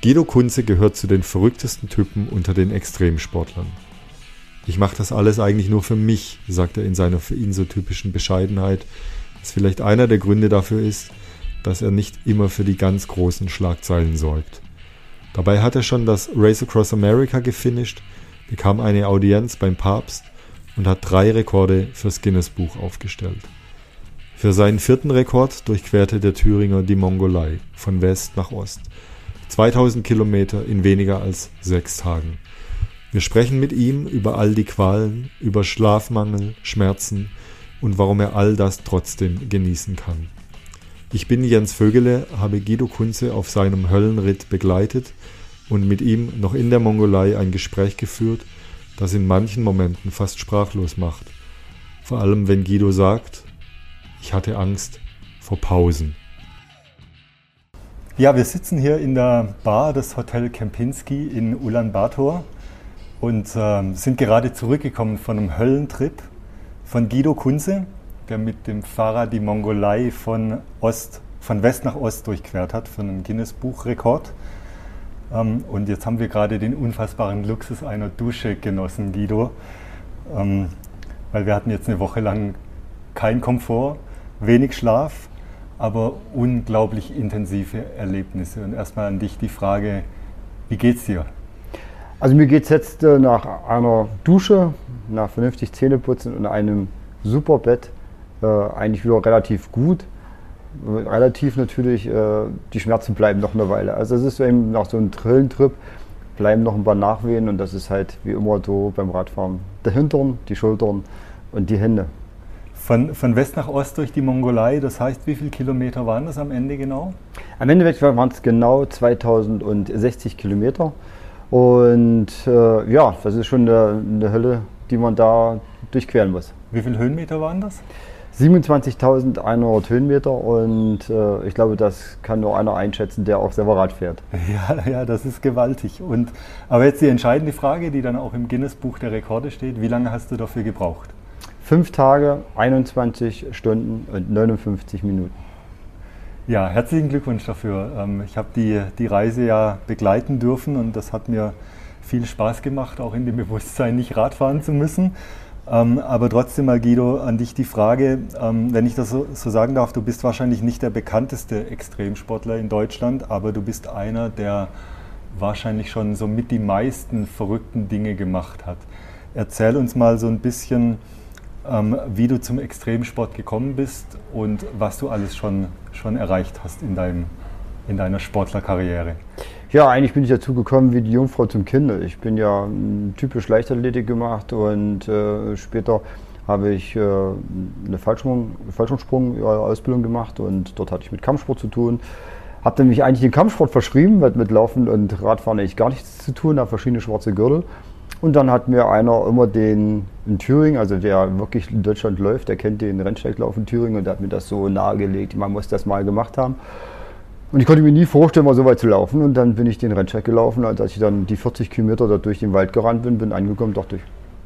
Guido Kunze gehört zu den verrücktesten Typen unter den Extremsportlern. Ich mache das alles eigentlich nur für mich, sagt er in seiner für ihn so typischen Bescheidenheit, was vielleicht einer der Gründe dafür ist, dass er nicht immer für die ganz großen Schlagzeilen sorgt. Dabei hat er schon das Race Across America gefinisht, bekam eine Audienz beim Papst und hat drei Rekorde fürs Guinness Buch aufgestellt. Für seinen vierten Rekord durchquerte der Thüringer die Mongolei von West nach Ost. 2000 Kilometer in weniger als sechs Tagen. Wir sprechen mit ihm über all die Qualen, über Schlafmangel, Schmerzen und warum er all das trotzdem genießen kann. Ich bin Jens Vögele, habe Guido Kunze auf seinem Höllenritt begleitet und mit ihm noch in der Mongolei ein Gespräch geführt, das in manchen Momenten fast sprachlos macht. Vor allem wenn Guido sagt, ich hatte Angst vor Pausen. Ja, wir sitzen hier in der Bar des Hotel Kempinski in Ulaanbaatar und äh, sind gerade zurückgekommen von einem Höllentrip von Guido Kunze der mit dem Fahrrad die Mongolei von, Ost, von West nach Ost durchquert hat für einen Guinness-Buchrekord. Ähm, und jetzt haben wir gerade den unfassbaren Luxus einer Dusche genossen, Guido. Ähm, weil wir hatten jetzt eine Woche lang kein Komfort, wenig Schlaf, aber unglaublich intensive Erlebnisse. Und erstmal an dich die Frage, wie geht's dir? Also mir geht es jetzt äh, nach einer Dusche, nach vernünftig Zähneputzen und einem super Bett äh, eigentlich wieder relativ gut. Relativ natürlich, äh, die Schmerzen bleiben noch eine Weile. Also es ist eben nach so einem Trillentrip bleiben noch ein paar Nachwehen und das ist halt wie immer so beim Radfahren. Der Hintern, die Schultern und die Hände. Von, von West nach Ost durch die Mongolei, das heißt, wie viele Kilometer waren das am Ende genau? Am Ende waren es genau 2060 Kilometer. Und äh, ja, das ist schon eine, eine Hölle, die man da durchqueren muss. Wie viele Höhenmeter waren das? 27.100 Höhenmeter und äh, ich glaube, das kann nur einer einschätzen, der auch selber Rad fährt. Ja, ja, das ist gewaltig. Und, aber jetzt die entscheidende Frage, die dann auch im Guinness-Buch der Rekorde steht: Wie lange hast du dafür gebraucht? Fünf Tage, 21 Stunden und 59 Minuten. Ja, herzlichen Glückwunsch dafür. Ähm, ich habe die, die Reise ja begleiten dürfen und das hat mir viel Spaß gemacht, auch in dem Bewusstsein, nicht Radfahren zu müssen. Ähm, aber trotzdem mal, Guido, an dich die Frage, ähm, wenn ich das so, sagen darf, du bist wahrscheinlich nicht der bekannteste Extremsportler in Deutschland, aber du bist einer, der wahrscheinlich schon so mit die meisten verrückten Dinge gemacht hat. Erzähl uns mal so ein bisschen, wie du zum Extremsport gekommen bist und was du alles schon, schon erreicht hast in, deinem, in deiner Sportlerkarriere. Ja, eigentlich bin ich dazu gekommen wie die Jungfrau zum Kind. Ich bin ja typisch Leichtathletik gemacht und äh, später habe ich äh, eine Fallschirmsprung-Ausbildung gemacht und dort hatte ich mit Kampfsport zu tun. Habe dann mich eigentlich den Kampfsport verschrieben, weil mit Laufen und Radfahren eigentlich gar nichts zu tun, habe verschiedene schwarze Gürtel. Und dann hat mir einer immer den in Thüringen, also der wirklich in Deutschland läuft, der kennt den Rennsteiglauf in Thüringen und der hat mir das so nahegelegt, man muss das mal gemacht haben. Und ich konnte mir nie vorstellen, mal so weit zu laufen. Und dann bin ich den Rennsteig gelaufen. Und als ich dann die 40 Kilometer da durch den Wald gerannt bin, bin angekommen, dachte ich,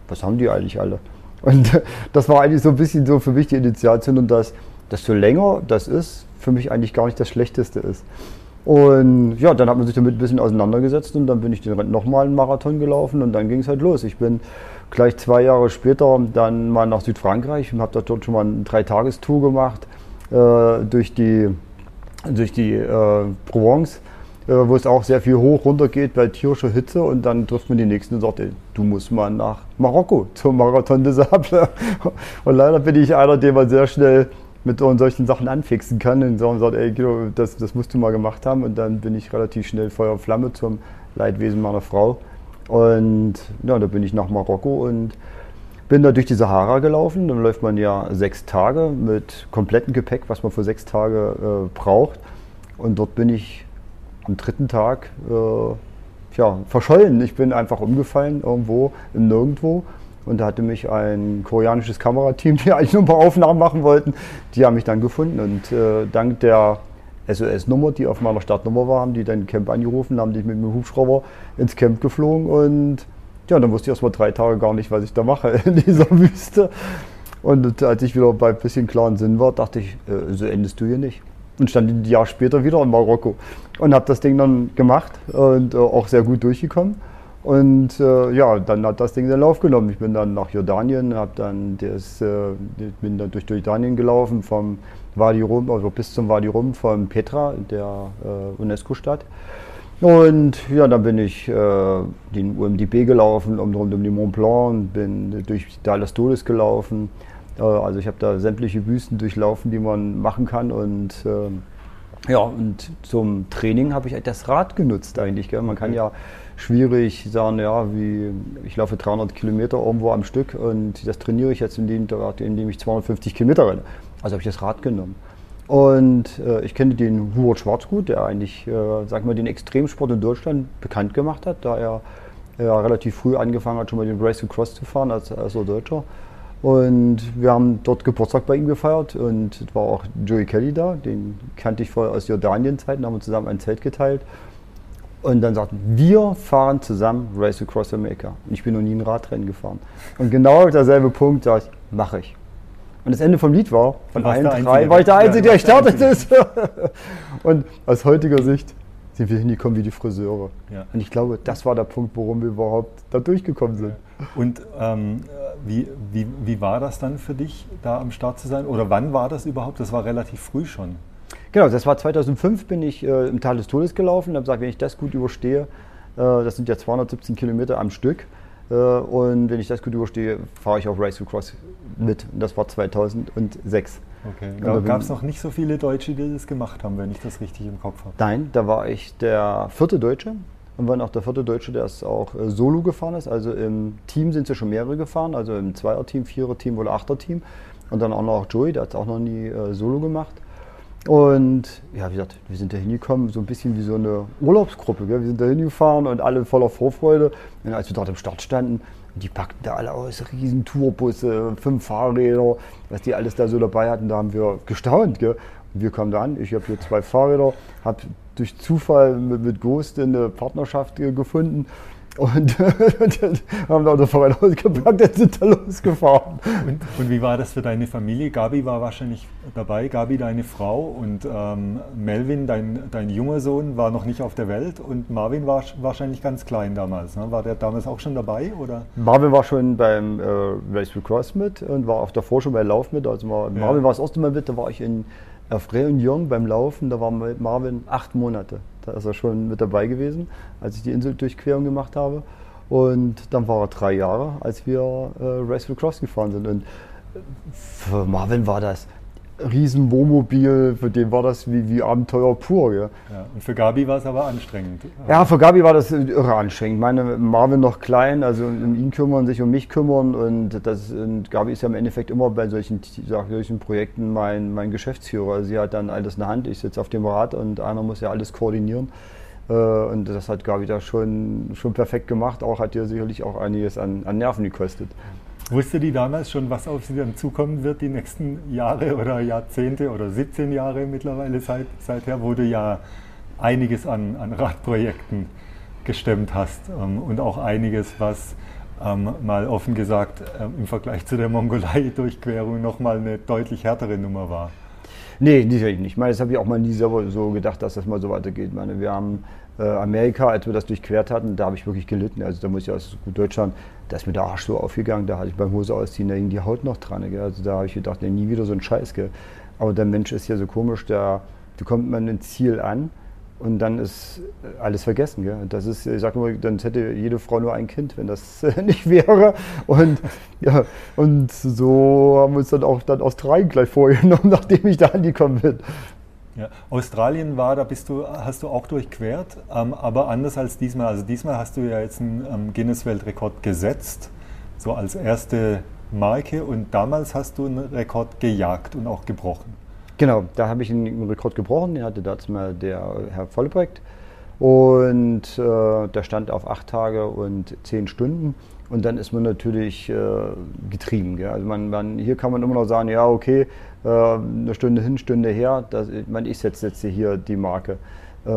was haben die eigentlich alle? Und das war eigentlich so ein bisschen so für mich die Initiation und dass, desto länger das ist, für mich eigentlich gar nicht das Schlechteste ist. Und ja, dann hat man sich damit ein bisschen auseinandergesetzt und dann bin ich den nochmal einen Marathon gelaufen und dann ging es halt los. Ich bin gleich zwei Jahre später dann mal nach Südfrankreich und habe dort schon mal eine Dreitagestour gemacht äh, durch die durch die äh, Provence, äh, wo es auch sehr viel hoch runter geht bei tierischer Hitze und dann trifft man die nächsten Sorte. Du musst mal nach Marokko zum Marathon des Sable. Und leider bin ich einer, den man sehr schnell mit solchen Sachen anfixen kann und sagt, ey, das, das musst du mal gemacht haben. Und dann bin ich relativ schnell Feuer und Flamme zum Leidwesen meiner Frau. Und ja, da bin ich nach Marokko und bin da durch die Sahara gelaufen. Dann läuft man ja sechs Tage mit komplettem Gepäck, was man für sechs Tage äh, braucht. Und dort bin ich am dritten Tag äh, ja, verschollen. Ich bin einfach umgefallen irgendwo im Nirgendwo. Und da hatte mich ein koreanisches Kamerateam, die eigentlich nur ein paar Aufnahmen machen wollten, die haben mich dann gefunden. Und äh, dank der SOS-Nummer, die auf meiner Startnummer war, haben die dann Camp angerufen, haben dich mit dem Hubschrauber ins Camp geflogen und ja, dann wusste ich erst mal drei Tage gar nicht, was ich da mache in dieser Wüste. Und als ich wieder bei ein bisschen klaren Sinn war, dachte ich, äh, so endest du hier nicht. und stand ein Jahr später wieder in Marokko und habe das Ding dann gemacht und äh, auch sehr gut durchgekommen. Und äh, ja, dann hat das Ding den Lauf genommen. Ich bin dann nach Jordanien, habe dann das, äh, bin dann durch Jordanien gelaufen vom Wadi Rum, also bis zum Wadi Rum von Petra, der äh, UNESCO-Stadt. Und ja, dann bin ich äh, den UMDB gelaufen, um, rund um den Mont Blanc, bin durch Dallas Todes gelaufen. Äh, also ich habe da sämtliche Wüsten durchlaufen, die man machen kann. Und äh, ja, und zum Training habe ich das Rad genutzt eigentlich. Gell? Man kann ja schwierig sagen, ja, wie ich laufe 300 Kilometer irgendwo am Stück und das trainiere ich jetzt, indem, indem ich 250 Kilometer renne. Also habe ich das Rad genommen. Und äh, ich kenne den Hubert Schwarzgut, der eigentlich, äh, sag mal, den Extremsport in Deutschland bekannt gemacht hat, da er äh, relativ früh angefangen hat, schon mal den Race to Cross zu fahren als, als Deutscher. Und wir haben dort Geburtstag bei ihm gefeiert und es war auch Joey Kelly da, den kannte ich vorher aus Jordanien-Zeiten, haben wir zusammen ein Zelt geteilt. Und dann sagten wir fahren zusammen Race Across America. Und ich bin noch nie ein Radrennen gefahren. Und genau derselbe Punkt sage ich, mache ich. Und das Ende vom Lied war, von allen drei war ich der Einzige, der gestartet ist. und aus heutiger Sicht sind wir hingekommen wie die Friseure. Ja. Und ich glaube, das war der Punkt, warum wir überhaupt da durchgekommen sind. Und ähm, wie, wie, wie war das dann für dich, da am Start zu sein? Oder wann war das überhaupt? Das war relativ früh schon. Genau, das war 2005, bin ich äh, im Tal des Todes gelaufen und habe gesagt, wenn ich das gut überstehe, äh, das sind ja 217 Kilometer am Stück, äh, und wenn ich das gut überstehe, fahre ich auf Race to Cross mit. Und das war 2006. Okay, da gab es noch nicht so viele Deutsche, die das gemacht haben, wenn ich das richtig im Kopf habe. Nein, da war ich der vierte Deutsche und war auch der vierte Deutsche, der es auch äh, solo gefahren ist. Also im Team sind sie schon mehrere gefahren, also im Zweier-Team, Vierer-Team oder Achter-Team. Und dann auch noch Joey, der hat es auch noch nie äh, solo gemacht. Und ja, wie gesagt, wir sind da hingekommen, so ein bisschen wie so eine Urlaubsgruppe. Gell? Wir sind da hingefahren und alle voller Vorfreude. Und als wir dort im Start standen, die packten da alle aus, riesen Tourbusse, fünf Fahrräder, was die alles da so dabei hatten, da haben wir gestaunt. Gell? Und wir kamen da an, ich habe hier zwei Fahrräder, habe durch Zufall mit, mit Ghost eine Partnerschaft gefunden und haben da unser Fahrrad ausgepackt und sind da losgefahren. Und, und, wie war das für deine Familie? Gabi war wahrscheinlich dabei, Gabi deine Frau und ähm, Melvin, dein, dein junger Sohn, war noch nicht auf der Welt und Marvin war wahrscheinlich ganz klein damals. Ne? War der damals auch schon dabei? Oder? Marvin war schon beim äh, Race to Cross mit und war auch davor schon bei Lauf mit. Also Marvin ja. war das erste Mal mit, da war ich in auf Réunion beim Laufen, da war Marvin acht Monate. Da ist er schon mit dabei gewesen, als ich die Inseldurchquerung gemacht habe. Und dann war er drei Jahre, als wir äh, for Cross gefahren sind. Und für Marvin war das riesen Wohnmobil, für den war das wie, wie Abenteuer pur. Ja. ja. und für Gabi war es aber anstrengend. Ja, für Gabi war das irre anstrengend. Meine Marvin noch klein, also um ihn kümmern, sich um mich kümmern und, das, und Gabi ist ja im Endeffekt immer bei solchen, solchen Projekten mein, mein Geschäftsführer. Sie hat dann alles in der Hand, ich sitze auf dem Rad und einer muss ja alles koordinieren. Äh, und das hat Gabi da schon, schon perfekt gemacht. Auch hat ihr sicherlich auch einiges an, an Nerven gekostet. Wusste die damals schon, was auf sie dann zukommen wird, die nächsten Jahre oder Jahrzehnte oder 17 Jahre mittlerweile seit, seither, du ja einiges an, an Radprojekten gestemmt hast ähm, und auch einiges, was ähm, mal offen gesagt ähm, im Vergleich zu der Mongolei-Durchquerung nochmal eine deutlich härtere Nummer war. Nee, sicherlich nicht. Ich meine, das habe ich auch mal nie so gedacht, dass das mal so weitergeht. Ich meine, wir haben Amerika, als wir das durchquert hatten, da habe ich wirklich gelitten. Also da muss ich aus Deutschland, da ist mir der Arsch so aufgegangen, da hatte ich beim Hose ausziehen, da hing die Haut noch dran. Gell? Also da habe ich gedacht, nee, nie wieder so ein Scheiß. Gell? Aber der Mensch ist ja so komisch, da, da kommt man ein Ziel an und dann ist alles vergessen. Gell? Das ist, ich sag mal, dann hätte jede Frau nur ein Kind, wenn das nicht wäre. Und, ja, und so haben wir uns dann auch dann Australien gleich vorgenommen, nachdem ich da angekommen bin. Ja, Australien war, da bist du, hast du auch durchquert, ähm, aber anders als diesmal. Also diesmal hast du ja jetzt einen ähm, Guinness-Weltrekord gesetzt, so als erste Marke und damals hast du einen Rekord gejagt und auch gebrochen. Genau, da habe ich einen Rekord gebrochen, den hatte dazu mal der Herr Vollbrecht und äh, der stand auf acht Tage und zehn Stunden. Und dann ist man natürlich äh, getrieben. Gell? Also man, man, hier kann man immer noch sagen, ja, okay, äh, eine Stunde hin, Stunde her, das, ich, meine, ich setze jetzt hier die Marke. Äh,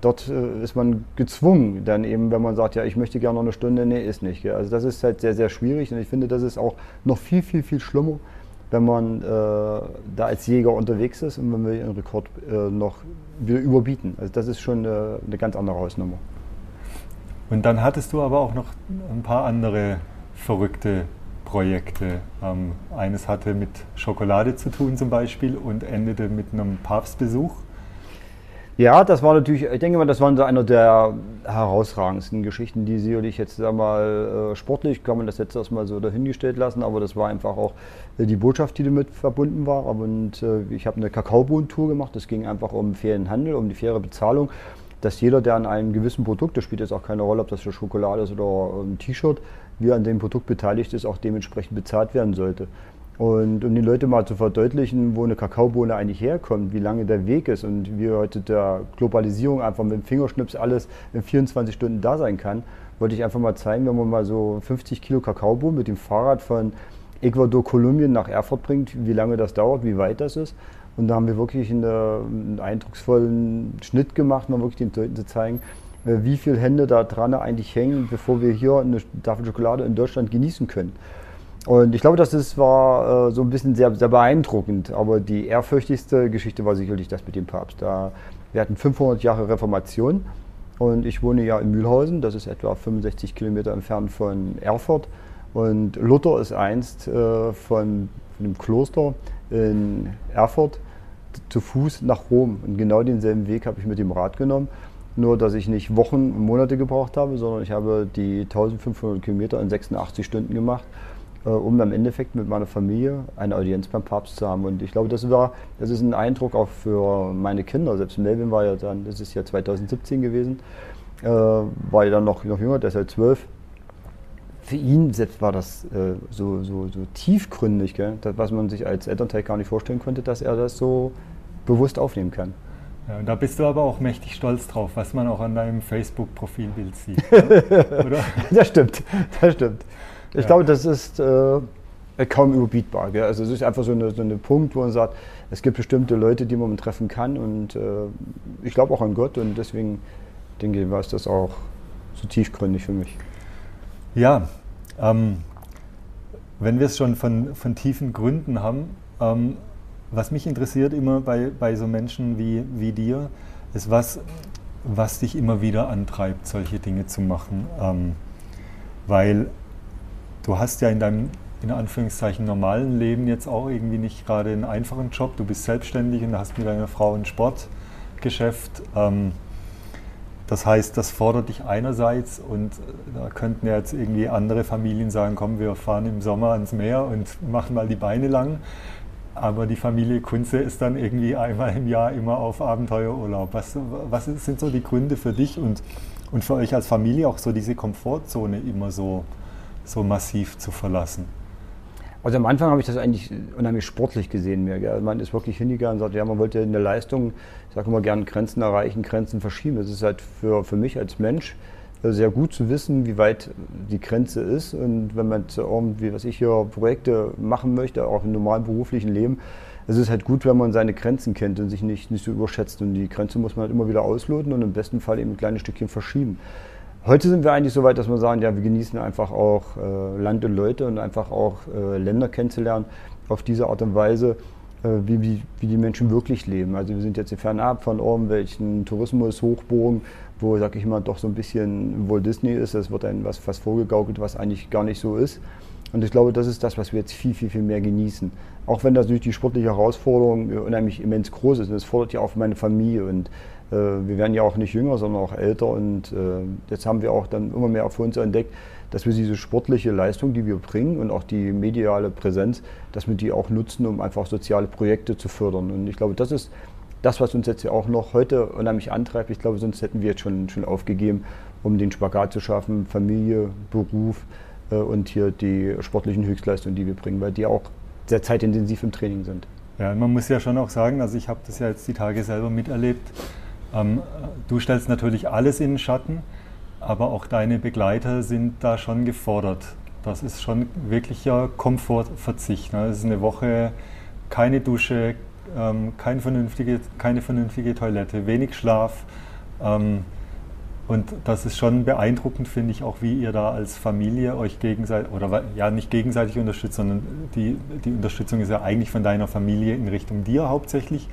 dort äh, ist man gezwungen, dann eben, wenn man sagt, ja, ich möchte gerne noch eine Stunde, nee, ist nicht. Gell? Also das ist halt sehr, sehr schwierig und ich finde, das ist auch noch viel, viel, viel schlimmer, wenn man äh, da als Jäger unterwegs ist und man will den Rekord äh, noch wieder überbieten. Also das ist schon eine, eine ganz andere Hausnummer. Und dann hattest du aber auch noch ein paar andere verrückte Projekte. Ähm, eines hatte mit Schokolade zu tun zum Beispiel und endete mit einem Papstbesuch. Ja, das war natürlich, ich denke mal, das waren so einer der herausragendsten Geschichten, die sicherlich jetzt einmal äh, sportlich, kann man das jetzt erstmal so dahingestellt lassen, aber das war einfach auch äh, die Botschaft, die damit verbunden war. Und äh, ich habe eine Kakaobohnentour gemacht, das ging einfach um fairen Handel, um die faire Bezahlung, dass jeder, der an einem gewissen Produkt, das spielt jetzt auch keine Rolle, ob das für Schokolade ist oder ein T-Shirt, wie an dem Produkt beteiligt ist, auch dementsprechend bezahlt werden sollte. Und um die Leute mal zu verdeutlichen, wo eine Kakaobohne eigentlich herkommt, wie lange der Weg ist und wie heute der Globalisierung einfach mit dem Fingerschnips alles in 24 Stunden da sein kann, wollte ich einfach mal zeigen, wenn man mal so 50 Kilo Kakaobohnen mit dem Fahrrad von Ecuador, Kolumbien nach Erfurt bringt, wie lange das dauert, wie weit das ist. Und da haben wir wirklich eine, einen eindrucksvollen Schnitt gemacht, mal wirklich den Leuten zu zeigen, äh, wie viele Hände da dran eigentlich hängen, bevor wir hier eine Tafel Schokolade in Deutschland genießen können. Und ich glaube, das ist, war äh, so ein bisschen sehr, sehr beeindruckend. Aber die ehrfürchtigste Geschichte war sicherlich das mit dem Papst. Da, wir hatten 500 Jahre Reformation und ich wohne ja in Mühlhausen, das ist etwa 65 Kilometer entfernt von Erfurt. Und Luther ist einst äh, von, von dem Kloster in Erfurt zu Fuß nach Rom. Und genau denselben Weg habe ich mit dem Rad genommen. Nur, dass ich nicht Wochen und Monate gebraucht habe, sondern ich habe die 1500 Kilometer in 86 Stunden gemacht äh, um im Endeffekt mit meiner Familie eine Audienz beim Papst zu haben. Und ich glaube, das war, das ist ein Eindruck auch für meine Kinder. Selbst Melvin war ja dann, das ist ja 2017 gewesen, äh, war ja dann noch, noch jünger, der ist ja zwölf. Für ihn selbst war das äh, so, so, so tiefgründig, gell? Das, was man sich als Elternteil gar nicht vorstellen konnte, dass er das so bewusst aufnehmen kann. Ja, da bist du aber auch mächtig stolz drauf, was man auch an deinem Facebook-Profilbild sieht. oder? das stimmt, das stimmt. Ich ja. glaube, das ist äh, kaum überbietbar. Gell? Also es ist einfach so ein so eine Punkt, wo man sagt, es gibt bestimmte Leute, die man treffen kann und äh, ich glaube auch an Gott und deswegen denke ich, war es das auch so tiefgründig für mich. Ja, ähm, wenn wir es schon von, von tiefen Gründen haben, ähm, was mich interessiert immer bei, bei so Menschen wie, wie dir, ist, was, was dich immer wieder antreibt, solche Dinge zu machen. Ähm, weil du hast ja in deinem in Anführungszeichen normalen Leben jetzt auch irgendwie nicht gerade einen einfachen Job. Du bist selbstständig und hast mit deiner Frau ein Sportgeschäft. Ähm, das heißt, das fordert dich einerseits und da könnten ja jetzt irgendwie andere Familien sagen, komm, wir fahren im Sommer ans Meer und machen mal die Beine lang. Aber die Familie Kunze ist dann irgendwie einmal im Jahr immer auf Abenteuerurlaub. Was, was sind so die Gründe für dich und, und für euch als Familie auch so diese Komfortzone immer so so massiv zu verlassen? Also am Anfang habe ich das eigentlich unheimlich sportlich gesehen. Mir, gell? Man ist wirklich hingegangen und sagt, ja, man wollte in der Leistung, sage immer gerne, Grenzen erreichen, Grenzen verschieben. Es ist halt für, für mich als Mensch äh, sehr gut zu wissen, wie weit die Grenze ist. Und wenn man irgendwie, was ich hier, Projekte machen möchte, auch im normalen beruflichen Leben, es ist halt gut, wenn man seine Grenzen kennt und sich nicht, nicht so überschätzt. Und die Grenze muss man halt immer wieder ausloten und im besten Fall eben ein kleines Stückchen verschieben. Heute sind wir eigentlich so weit, dass wir sagen, ja, wir genießen einfach auch äh, Land und Leute und einfach auch äh, Länder kennenzulernen auf diese Art und Weise, wie, wie, wie, die Menschen wirklich leben. Also wir sind jetzt fernab von irgendwelchen Tourismus-Hochburgen, wo, sag ich mal, doch so ein bisschen Walt Disney ist. Es wird einem was fast vorgegaukelt, was eigentlich gar nicht so ist. Und ich glaube, das ist das, was wir jetzt viel, viel, viel mehr genießen. Auch wenn das natürlich die sportliche Herausforderung unheimlich immens groß ist. Und das fordert ja auch meine Familie. Und äh, wir werden ja auch nicht jünger, sondern auch älter. Und äh, jetzt haben wir auch dann immer mehr für uns entdeckt, dass wir diese sportliche Leistung, die wir bringen und auch die mediale Präsenz, dass wir die auch nutzen, um einfach soziale Projekte zu fördern. Und ich glaube, das ist das, was uns jetzt ja auch noch heute unheimlich antreibt. Ich glaube, sonst hätten wir jetzt schon, schon aufgegeben, um den Spagat zu schaffen, Familie, Beruf äh, und hier die sportlichen Höchstleistungen, die wir bringen, weil die auch sehr zeitintensiv im Training sind. Ja, man muss ja schon auch sagen, also ich habe das ja jetzt die Tage selber miterlebt. Ähm, du stellst natürlich alles in den Schatten, aber auch deine Begleiter sind da schon gefordert. Das ist schon wirklicher Komfortverzicht. Ne? Ist eine Woche keine Dusche, ähm, kein vernünftige, keine vernünftige Toilette, wenig Schlaf. Ähm, Und das ist schon beeindruckend, finde ich, auch wie ihr da als Familie euch gegenseitig, oder ja, nicht gegenseitig unterstützt, sondern die, die Unterstützung ist ja eigentlich von deiner Familie in Richtung dir hauptsächlich.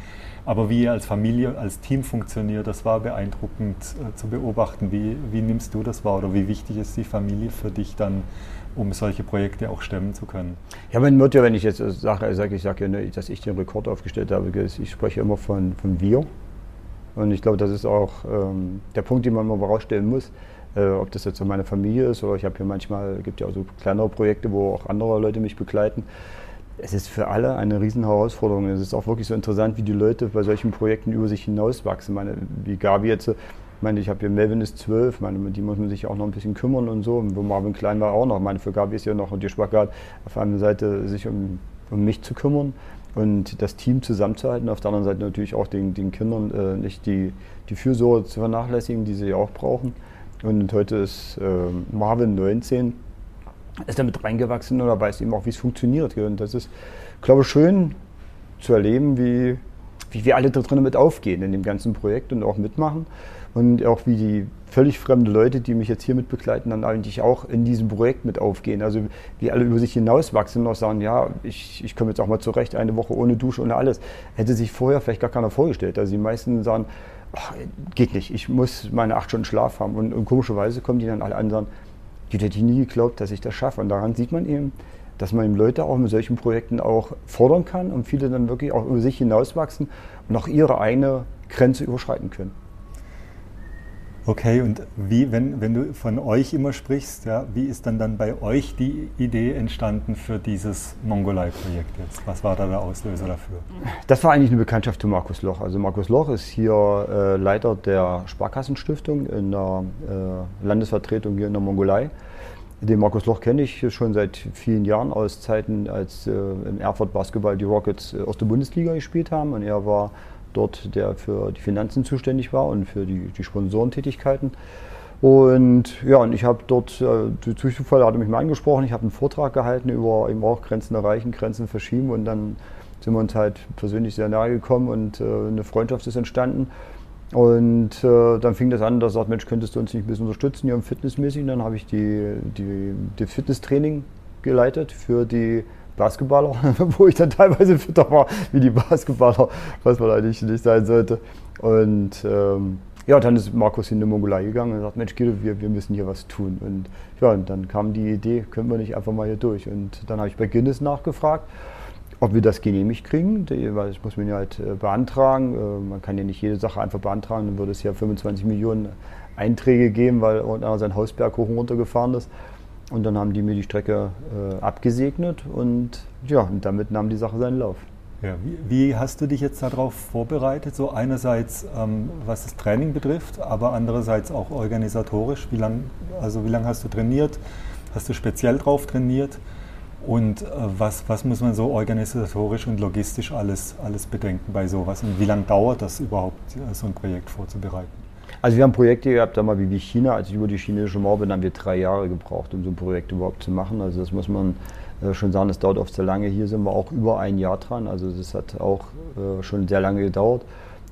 Aber wie ihr als Familie, als Team funktioniert, das war beeindruckend äh, zu beobachten. Wie, wie nimmst du das wahr oder wie wichtig ist die Familie für dich dann, um solche Projekte auch stemmen zu können? Ja, mein Motto, wenn ich jetzt sage, sage ich sage ja, ne, dass ich den Rekord aufgestellt habe, ich spreche immer von, von wir. Und ich glaube, das ist auch ähm, der Punkt, den man mal herausstellen muss. Äh, ob das jetzt so meine Familie ist oder ich habe hier manchmal, gibt ja auch so kleinere Projekte, wo auch andere Leute mich begleiten. Es ist für alle eine riesen Herausforderung. Es ist auch wirklich so interessant, wie die Leute bei solchen Projekten über sich hinauswachsen. Meine, wie Gabi jetzt, ich meine, ich habe hier Melvin ist zwölf, meine, die muss man sich auch noch ein bisschen kümmern und so. Und wo Marvin Klein war auch noch. Meine, für Gabi ist ja noch die Spagat auf einer Seite sich um, um mich zu kümmern und das Team zusammenzuhalten. Auf der anderen Seite natürlich auch den, den Kindern äh, nicht die, die Fürsorge zu vernachlässigen, die sie auch brauchen. Und heute ist äh, Marvin 19, ist damit reingewachsen oder weiß eben auch, wie es funktioniert. Und das ist, glaube ich, schön zu erleben, wie, wie wir alle da drin mit aufgehen in dem ganzen Projekt und auch mitmachen. Und auch wie die völlig fremde Leute, die mich jetzt hier mit begleiten, dann eigentlich auch in diesem Projekt mit aufgehen. Also wie alle über sich hinauswachsen und auch sagen, ja, ich, ich komme jetzt auch mal zurecht, eine Woche ohne Dusche, ohne alles. Hätte sich vorher vielleicht gar keiner vorgestellt. Also die meisten sagen, ach, geht nicht, ich muss meine acht Stunden Schlaf haben. Und, und komischerweise kommen die dann alle an und sagen, die hätte nie geglaubt, dass ich das schaffe. Und daran sieht man eben, dass man eben Leute auch mit solchen Projekten auch fordern kann und viele dann wirklich auch über sich hinauswachsen und auch ihre eigene Grenze überschreiten können. Okay, und wie, wenn, wenn du von euch immer sprichst, ja, wie ist dann dann bei euch die Idee entstanden für dieses Mongolei-Projekt jetzt? Was war da der Auslöser dafür? Das war eigentlich eine Bekanntschaft zu Markus Loch. Also Markus Loch ist hier äh, Leiter der Sparkassenstiftung in der äh, Landesvertretung hier in der Mongolei. Den Markus Loch kenne ich schon seit vielen Jahren aus Zeiten, als äh, im Erfurt Basketball die Rockets aus der Bundesliga gespielt haben. Und er war dort, der für die Finanzen zuständig war und für die, die Sponsorentätigkeiten. Und ja, und ich habe dort, äh, Zufall hat er mich mal angesprochen, ich habe einen Vortrag gehalten über eben auch Grenzen erreichen, Grenzen verschieben und dann sind wir uns halt persönlich sehr nahe gekommen und äh, eine Freundschaft ist entstanden. Und äh, dann fing das an, dass er sagt, Mensch, könntest du uns nicht ein bisschen unterstützen hier im Fitnessmäßig? Und dann habe ich die, die, die Fitnesstraining geleitet für die Basketballer, wo ich dann teilweise fitter war wie die Basketballer, was man eigentlich nicht sein sollte. Und ähm, ja, dann ist Markus in die Mongolei gegangen und sagt, Mensch Guido, wir, wir müssen hier was tun. Und ja, und dann kam die Idee, können wir nicht einfach mal hier durch. Und dann habe ich bei Guinness nachgefragt, ob wir das genehmigt kriegen, weil das muss man ja halt äh, beantragen. Äh, man kann ja nicht jede Sache einfach beantragen, dann würde es ja 25 Millionen Einträge geben, weil irgendeiner sein Hausberg hoch und runter gefahren ist. Und dann haben die mir die Strecke äh, abgesegnet und ja, und damit nahm die Sache seinen Lauf. Ja, wie, wie, hast du dich jetzt darauf vorbereitet? So einerseits, ähm, was das Training betrifft, aber andererseits auch organisatorisch. Wie lange also wie hast du trainiert? Hast du speziell drauf trainiert? Und äh, was, was muss man so organisatorisch und logistisch alles, alles bedenken bei sowas? Und wie lange dauert das überhaupt, so ein Projekt vorzubereiten? Also wir haben Projekte gehabt, da mal wie China, als ich über die chinesische Mauer bin, haben wir drei Jahre gebraucht, um so ein Projekt überhaupt zu machen. Also das muss man äh, schon sagen, das dauert oft sehr lange. Hier sind wir auch über ein Jahr dran, also das hat auch äh, schon sehr lange gedauert.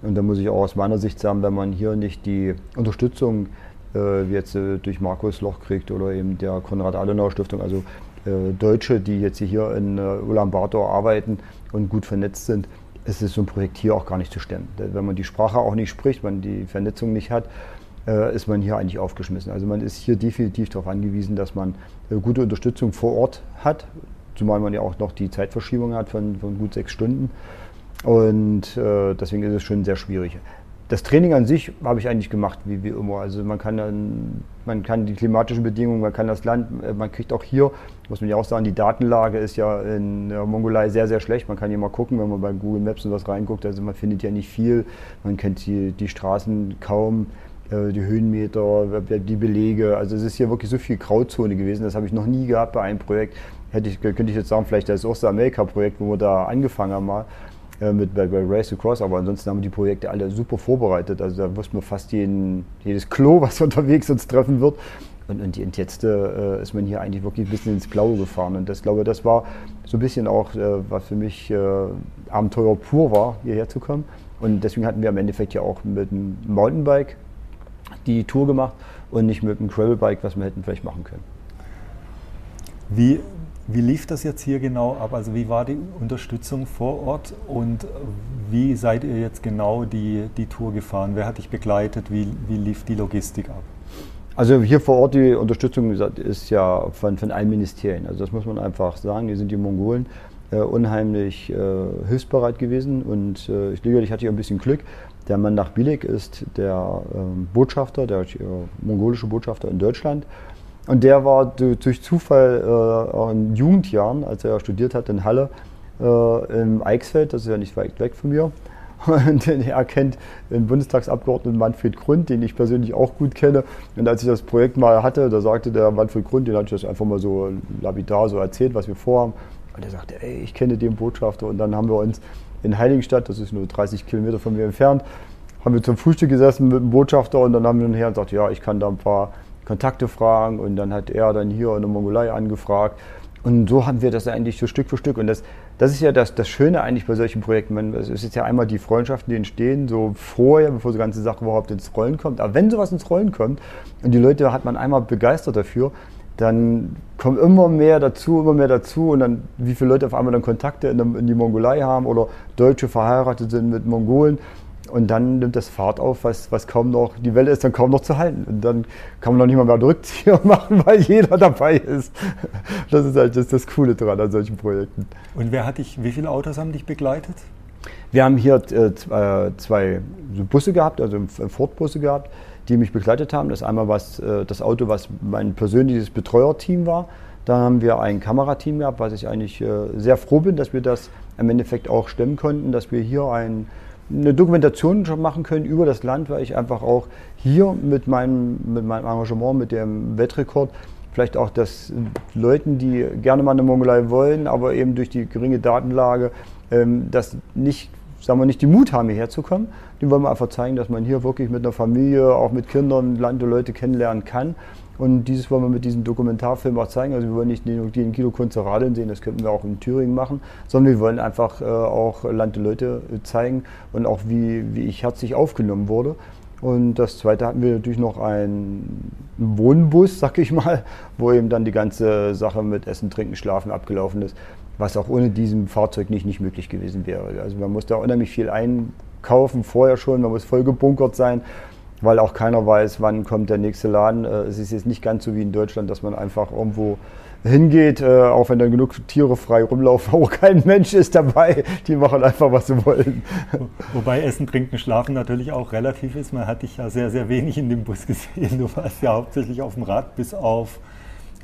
Und da muss ich auch aus meiner Sicht sagen, wenn man hier nicht die Unterstützung äh, jetzt durch Markus Loch kriegt oder eben der Konrad-Adenauer-Stiftung, also Deutsche, die jetzt hier in Ulaanbaatar arbeiten und gut vernetzt sind, ist es so ein Projekt hier auch gar nicht zu stemmen. Wenn man die Sprache auch nicht spricht, man die Vernetzung nicht hat, äh, ist man hier eigentlich aufgeschmissen. Also man ist hier definitiv darauf angewiesen, dass man äh, gute Unterstützung vor Ort hat, zumal man ja auch noch die Zeitverschiebung hat von, von gut sechs Stunden. Und äh, deswegen ist es schon sehr schwierig. Das Training an sich habe ich eigentlich gemacht, wie, wie immer. Also man kann, dann, man kann die klimatischen Bedingungen, man kann das Land, äh, man kriegt auch hier, muss man ja auch sagen, die Datenlage ist ja in der Mongolei sehr, sehr schlecht. Man kann hier mal gucken, wenn man bei Google Maps und was reinguckt, also man findet ja nicht viel. Man kennt die, die Straßen kaum, äh, die Höhenmeter, die Belege. Also es ist hier wirklich so viel Grauzone gewesen. Das habe ich noch nie gehabt bei einem Projekt. Hätte ich, könnte ich jetzt sagen, vielleicht das Ostamerika-Projekt, wo wir da angefangen haben mal äh, mit bei, bei Race to Cross, aber ansonsten haben die Projekte alle super vorbereitet. Also da wussten wir fast jeden, jedes Klo, was unterwegs uns treffen wird. Und, und, und jetzt äh, ist man hier eigentlich wirklich ein bisschen ins Blaue gefahren. Und das glaube das war so ein bisschen auch, äh, was für mich äh, Abenteuer pur war, hierher zu kommen. Und deswegen hatten wir im Endeffekt ja auch mit dem Mountainbike die Tour gemacht und nicht mit dem Gravelbike, was wir hätten vielleicht machen können. Wie, wie lief das jetzt hier genau ab? Also wie war die Unterstützung vor Ort und wie seid ihr jetzt genau die, die Tour gefahren? Wer hat dich begleitet? Wie, wie lief die Logistik ab? Also hier vor Ort die Unterstützung ist ja von, von allen Ministerien. Also das muss man einfach sagen. Hier sind die Mongolen äh, unheimlich äh, hilfsbereit gewesen und äh, ich, ich hatte hier ein bisschen Glück. Der Mann nach Bilik ist der ähm, Botschafter, der äh, mongolische Botschafter in Deutschland. Und der war durch Zufall äh, in Jugendjahren, als er studiert hat in Halle, äh, im Eichsfeld, das ist ja nicht weit weg von mir. Und er kennt den Bundestagsabgeordneten Manfred Grund, den ich persönlich auch gut kenne. Und als ich das Projekt mal hatte, da sagte der Manfred Grund, den hatte ich das einfach mal so lapidar so erzählt, was wir vorhaben. Und er sagte, ey, ich kenne den Botschafter. Und dann haben wir uns in Heiligenstadt, das ist nur 30 Kilometer von mir entfernt, haben wir zum Frühstück gesessen mit dem Botschafter und dann haben wir nachher gesagt, ja, ich kann da ein paar Kontakte fragen und dann hat er dann hier in der Mongolei angefragt. Und so haben wir das eigentlich so Stück für Stück. Und das, das ist ja das, das Schöne eigentlich bei solchen Projekten. Es ist ja einmal die Freundschaften, die entstehen, so vorher, bevor die ganze Sache überhaupt ins Rollen kommt. Aber wenn sowas ins Rollen kommt und die Leute hat man einmal begeistert dafür, dann kommt immer mehr dazu, immer mehr dazu und dann, wie viele Leute auf einmal dann Kontakte in, in die Mongolei haben oder Deutsche verheiratet sind mit Mongolen. Und dann nimmt das Fahrt auf, was, was kaum noch, die Welle ist dann kaum noch zu halten. Und dann kann man noch nicht mal mehr Rückzieher machen, weil jeder dabei ist. Das ist halt das, das Coole dran an solchen Projekten. Und wer hat dich, wie viele Autos haben dich begleitet? Wir haben hier äh, zwei Busse gehabt, also Ford-Busse gehabt die mich begleitet haben. Das einmal was, äh, das Auto, was mein persönliches Betreuerteam war. Dann haben wir ein Kamerateam gehabt, was ich eigentlich äh, sehr froh bin, dass wir das im Endeffekt auch stemmen konnten, dass wir hier ein, eine Dokumentation schon machen können über das Land, weil ich einfach auch hier mit meinem, mit meinem Engagement, mit dem Wettrekord, vielleicht auch das Leuten, die gerne mal eine Mongolei wollen, aber eben durch die geringe Datenlage ähm, das nicht sagen wir nicht, die Mut haben, hierher zu kommen. Die wollen wir einfach zeigen, dass man hier wirklich mit einer Familie, auch mit Kindern, Land und Leute kennenlernen kann. Und dieses wollen wir mit diesem Dokumentarfilm auch zeigen. Also wir wollen nicht nur in Kilo Kunze radeln sehen, das könnten wir auch in Thüringen machen, sondern wir wollen einfach äh, auch Land und Leute zeigen und auch wie, wie ich herzlich aufgenommen wurde. Und das zweite hatten wir natürlich noch einen Wohnbus, sag ich mal, wo eben dann die ganze Sache mit Essen, Trinken, Schlafen abgelaufen ist was auch ohne diesem Fahrzeug nicht, nicht möglich gewesen wäre. Also man muss da unheimlich viel einkaufen, vorher schon, man muss voll gebunkert sein, weil auch keiner weiß, wann kommt der nächste Laden. Äh, es ist jetzt nicht ganz so wie in Deutschland, dass man einfach irgendwo hingeht, äh, auch wenn dann genug Tiere frei rumlaufen, auch kein Mensch ist dabei, die machen einfach, was sie wollen. Wobei Essen, Trinken, Schlafen natürlich auch relativ ist. Man hat dich ja sehr, sehr wenig in dem Bus gesehen. Du warst ja hauptsächlich auf dem Rad bis auf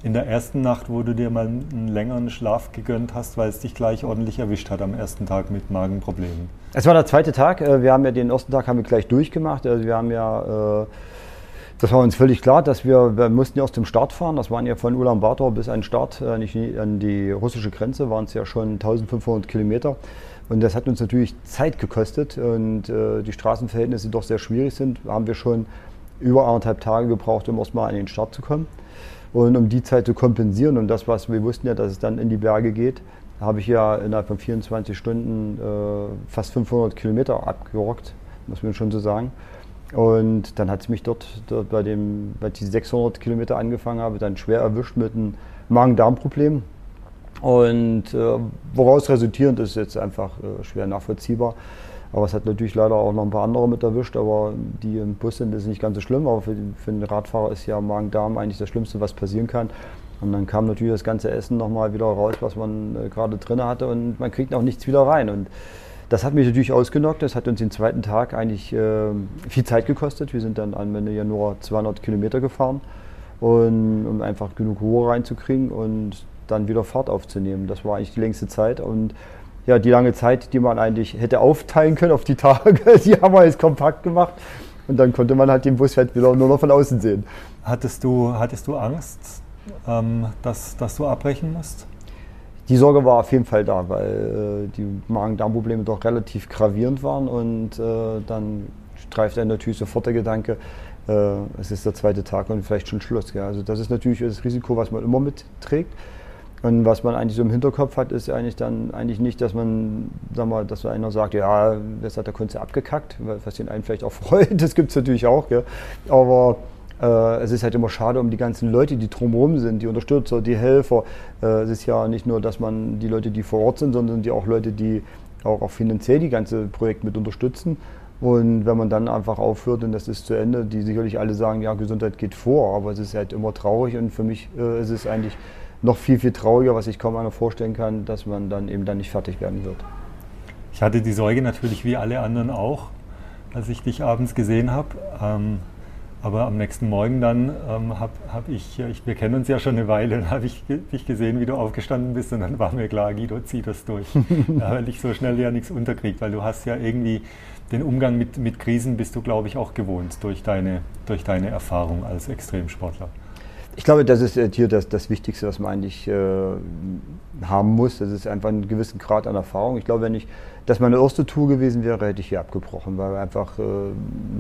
in der ersten Nacht, wo du dir mal einen längeren Schlaf gegönnt hast, weil es dich gleich ordentlich erwischt hat am ersten Tag mit Magenproblemen? Es war der zweite Tag. Äh, wir haben ja den ersten Tag haben wir gleich durchgemacht. Also wir haben ja, äh, das war uns völlig klar, dass wir, wir mussten ja aus dem Start fahren. Das waren ja von Ulaanbaatar bis an Start, äh, an die russische Grenze, waren es ja schon 1500 Kilometer. Und das hat uns natürlich Zeit gekostet und die Straßenverhältnisse doch sehr schwierig sind, haben wir schon über anderthalb Tage gebraucht, um erstmal an den Start zu kommen. Und um die Zeit zu kompensieren und das, was wir wussten ja, dass es dann in die Berge geht, habe ich ja innerhalb von 24 Stunden äh, fast 500 Kilometer abgerockt, muss man schon so sagen. Und dann hat es mich dort, dort bei dem, bei die 600 Kilometer angefangen habe, dann schwer erwischt mit einem Magen-Darm-Problem. Und äh, woraus resultierend ist jetzt einfach äh, schwer nachvollziehbar. Aber es hat natürlich leider auch noch ein paar andere mit erwischt, aber die im Bus sind, ist nicht ganz so schlimm. Aber für, für den Radfahrer ist ja Magen-Darm eigentlich das Schlimmste, was passieren kann. Und dann kam natürlich das ganze Essen nochmal wieder raus, was man äh, gerade drin hatte und man kriegt auch nichts wieder rein. Und das hat mich natürlich ausgenockt. Das hat uns den zweiten Tag eigentlich äh, viel Zeit gekostet. Wir sind dann am Ende ja nur 200 Kilometer gefahren, und, um einfach genug Ruhe reinzukriegen und dann wieder Fahrt aufzunehmen. Das war eigentlich die längste Zeit und ja, die lange Zeit, die man eigentlich hätte aufteilen können auf die Tage, die haben wir jetzt kompakt gemacht. Und dann konnte man halt den Bus halt wieder nur noch von außen sehen. Hattest du, hattest du Angst, ähm, dass, dass du abbrechen musst? Die Sorge war auf jeden Fall da, weil äh, die Magen-Darm-Probleme doch relativ gravierend waren. Und äh, dann streift einen natürlich sofort der Gedanke, äh, es ist der zweite Tag und vielleicht schon Schluss. Ja. Also das ist natürlich das Risiko, was man immer mitträgt. Und was man eigentlich so im Hinterkopf hat, ist eigentlich dann eigentlich nicht, dass man, sag mal, dass einer sagt, ja, das hat der Kunze abgekackt, was den einen vielleicht auch freut, das gibt es natürlich auch, gell? aber äh, es ist halt immer schade um die ganzen Leute, die drumherum sind, die Unterstützer, die Helfer. Äh, es ist ja nicht nur, dass man die Leute, die vor Ort sind, sondern die auch Leute, die auch, auch finanziell die ganze Projekt mit unterstützen. Und wenn man dann einfach aufhört und das ist zu Ende, die sicherlich alle sagen, ja, Gesundheit geht vor, aber es ist halt immer traurig und für mich äh, ist es eigentlich noch viel, viel trauriger, was ich kaum einer vorstellen kann, dass man dann eben dann nicht fertig werden wird. Ich hatte die Sorge natürlich wie alle anderen auch, als ich dich abends gesehen habe. Ähm, aber am nächsten Morgen dann ähm, habe hab ich, ich, wir kennen uns ja schon eine Weile, dann habe ich dich gesehen, wie du aufgestanden bist und dann war mir klar, Guido, zieh das durch. ja, weil ich so schnell ja nichts unterkriege, weil du hast ja irgendwie den Umgang mit, mit Krisen bist du, glaube ich, auch gewohnt durch deine, durch deine Erfahrung als Extremsportler. Ich glaube, das ist äh, hier das, das Wichtigste, was man eigentlich äh, haben muss. Das ist einfach einen gewissen Grad an Erfahrung. Ich glaube, wenn ich das meine erste Tour gewesen wäre, hätte ich hier abgebrochen, weil einfach äh,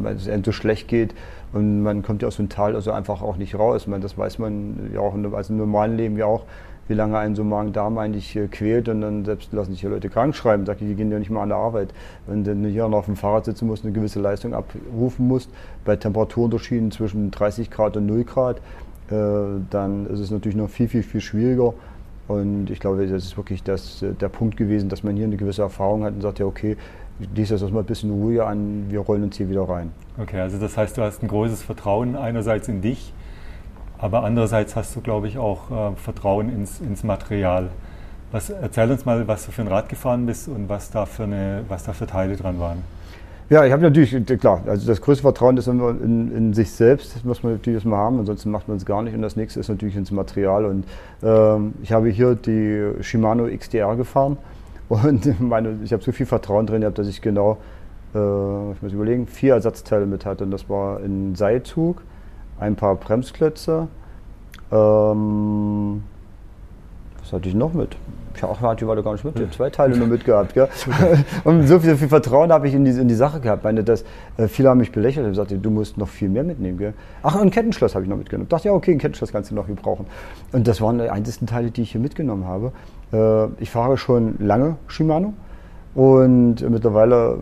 weil es so schlecht geht und man kommt ja aus dem Tal also einfach auch nicht raus. Man, das weiß man ja auch also im normalen Leben ja auch, wie lange einen so Magen-Darm eigentlich äh, quält und dann selbst lassen sich ja Leute krank schreiben, sag ich, die gehen ja nicht mal an der Arbeit. Wenn du hier noch auf dem Fahrrad sitzen musst, eine gewisse Leistung abrufen musst, bei Temperaturunterschieden zwischen 30 Grad und 0 Grad, dann ist es natürlich noch viel, viel, viel schwieriger. Und ich glaube, das ist wirklich das, äh, der Punkt gewesen, dass man hier eine gewisse Erfahrung hat und sagt, ja, okay, dies ist mal ein bisschen ruhiger an, wir rollen uns hier wieder rein. Okay, also das heißt, du hast ein großes Vertrauen einerseits in dich, aber andererseits hast du, glaube ich, auch äh, Vertrauen ins, ins Material. Was, erzähl uns mal, was du für ein Rad gefahren bist und was da für, eine, was da für Teile dran waren. Ja, ich habe natürlich, klar, also das größte Vertrauen ist immer in, in, sich selbst, das muss man natürlich mal haben, ansonsten macht man es gar nicht. Und das nächste ist natürlich ins Material. Und ähm, ich habe hier die Shimano XDR gefahren und meine, ich habe so viel Vertrauen drin gehabt, dass ich genau, äh, ich muss überlegen, vier Ersatzteile mit hatte. Und das war ein Seilzug, ein paar Bremsklötze, ähm, was hatte ich noch mit? Ja, auch hatte war da gar nicht mit. Ich habe zwei Teile nur mitgehabt. Gell? Und so viel, viel Vertrauen habe ich in die, in die Sache gehabt. Meine, das, äh, viele haben mich belächelt und gesagt, du musst noch viel mehr mitnehmen. Gell? Ach, ein Kettenschloss habe ich noch mitgenommen. Ich dachte, ja, okay, ein Kettenschloss kannst du noch gebrauchen. Und das waren die einzigen Teile, die ich hier mitgenommen habe. Äh, ich fahre schon lange Shimano und mittlerweile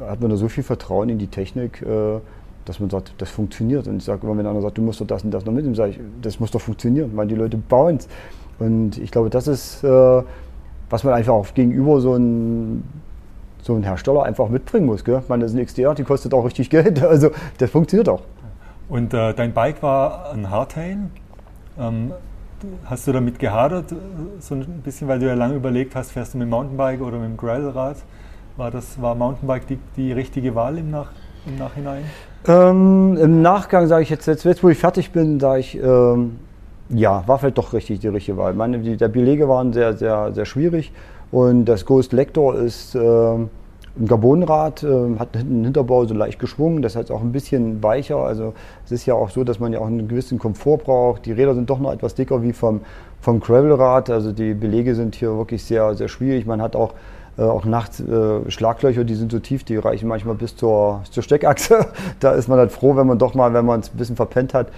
hat man da so viel Vertrauen in die Technik, äh, dass man sagt, das funktioniert. Und ich sage immer, wenn einer sagt, du musst doch das und das noch mitnehmen, sage ich, das muss doch funktionieren, weil die Leute bauen es. Und ich glaube, das ist, äh, was man einfach auch gegenüber so ein so ein Hersteller einfach mitbringen muss. Gell? Ich meine, das ist ein XDR, die kostet auch richtig Geld. Also das funktioniert auch. Und äh, dein Bike war ein Hardtail. Ähm, hast du damit gehadert, so ein bisschen, weil du ja lange überlegt hast, fährst du mit dem Mountainbike oder mit dem Gravelrad? War das war Mountainbike die, die richtige Wahl im, Nach, im Nachhinein? Ähm, Im Nachgang sage ich jetzt, jetzt, wo ich fertig bin, sage ich, ähm, ja, war vielleicht doch richtig die richtige Wahl. Meine, die, der Belege waren sehr, sehr, sehr schwierig und das Ghost Lector ist äh, ein Carbonrad, äh, hat einen Hinterbau so leicht geschwungen, das heißt auch ein bisschen weicher. Also es ist ja auch so, dass man ja auch einen gewissen Komfort braucht. Die Räder sind doch noch etwas dicker wie vom, vom Gravelrad. Also die Belege sind hier wirklich sehr, sehr schwierig. Man hat auch äh, auch nachts äh, Schlaglöcher, die sind so tief, die reichen manchmal bis zur, zur Steckachse. da ist man halt froh, wenn man doch mal, wenn man es ein bisschen verpennt hat,